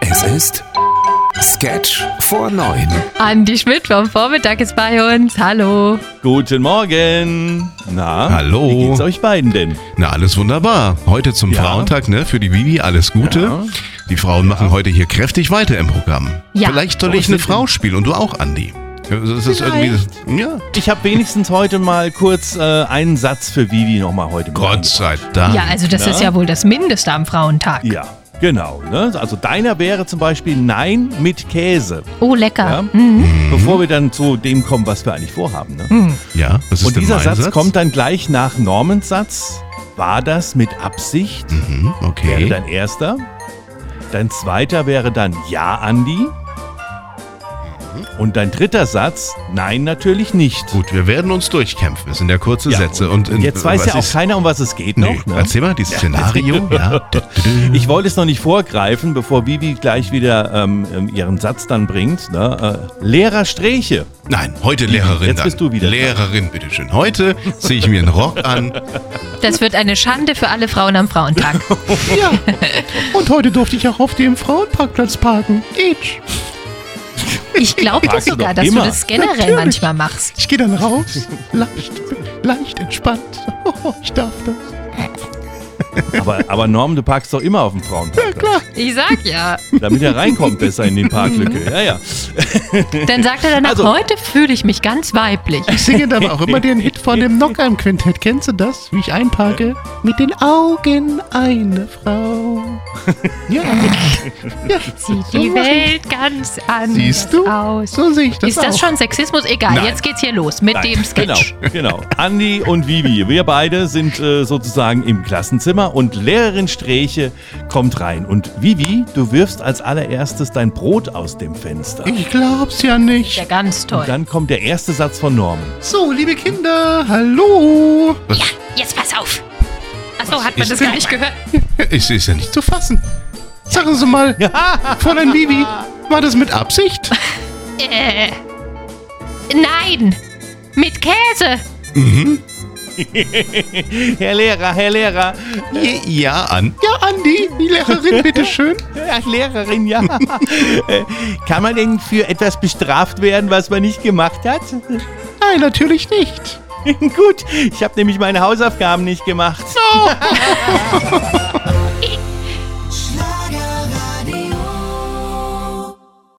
Es ist Sketch vor neun. Andi Schmidt vom Vormittag ist bei uns. Hallo. Guten Morgen. Na, Hallo. Wie geht's euch beiden denn? Na, alles wunderbar. Heute zum Ja. Frauentag, ne? Für die Vivi alles Gute. Ja. Die Frauen machen heute hier kräftig weiter im Programm. Ja. Vielleicht soll ich eine Frau spielen und du auch, Andi. Das ist irgendwie. Ja. Ich habe wenigstens heute mal kurz äh, einen Satz für Vivi nochmal heute Gott mitgebracht. sei Dank. Ja, also das Na? ist ja wohl das Mindeste am Frauentag. Ja, genau. Ne? Also deiner wäre zum Beispiel Nein mit Käse. Oh, lecker. Ja? Mhm. Bevor wir dann zu dem kommen, was wir eigentlich vorhaben. Ne? Ja, was ist Und denn dieser mein Satz, kommt dann gleich nach Normans Satz. War das mit Absicht? Mhm, Wäre okay. dein erster. Dein zweiter wäre dann Ja, Andi. Und dein dritter Satz, nein, natürlich nicht. Gut, wir werden uns durchkämpfen. Es sind ja kurze Ja, Sätze. Und, in- Jetzt weiß ja auch ist- keiner, um was es geht Nee, noch. Ne? Erzähl mal, dieses Szenario. ja. Ich wollte es noch nicht vorgreifen, bevor Vivi gleich wieder ähm, ihren Satz dann bringt. Ne? Äh, Lehrer Sträche. Nein, heute Lehrerin. Jetzt dann. bist du wieder dran. Lehrerin, bitteschön. Heute ziehe ich mir einen Rock an. Das wird eine Schande für alle Frauen am Frauentag. Ja. Und heute durfte ich auch auf dem Frauenparkplatz parken. Itch. Ich glaube du sogar, dass immer. du das generell Natürlich. manchmal machst. Ich gehe dann raus, leicht, leicht entspannt. Ich darf das. Aber, aber Norm, du parkst doch immer auf dem Frauenpark, Klar. Ich sag ja. damit er reinkommt besser in die Parklücke. Ja, ja. Dann sagt er danach, Also- heute fühle ich mich ganz weiblich. Ich singe dann auch immer den Hit von dem Knockheim-Quintett. Kennst du das? Wie ich einparke? Mit den Augen eine Frau. Ja. ja. Sieht die Welt ganz anders Siehst du? aus. So sehe ich das Ist das auch. schon Sexismus? Egal, Nein. jetzt geht's hier los mit dem Sketch. Genau, genau. Andi und Vivi, wir beide sind äh, sozusagen im Klassenzimmer und Lehrerin Sträche kommt rein. Und Vivi, du wirfst als allererstes dein Brot aus dem Fenster. Ich glaub's ja nicht. Ja, ganz toll. Und dann kommt der erste Satz von Norman. So, liebe Kinder, hallo. Ja, jetzt pass auf. Achso, hat man das denn- gar nicht gehört? Es ist ja nicht Zu fassen. Sagen Sie mal, Fräulein Vivi, war das mit Absicht? Äh, nein, mit Käse. Herr Lehrer, Herr Lehrer. Ja, an. Ja, Andi, die Lehrerin, bitteschön. Ach, Lehrerin, ja. Äh, Kann man denn für etwas bestraft werden, was man nicht gemacht hat? Nein, natürlich nicht. Gut, ich habe nämlich meine Hausaufgaben nicht gemacht.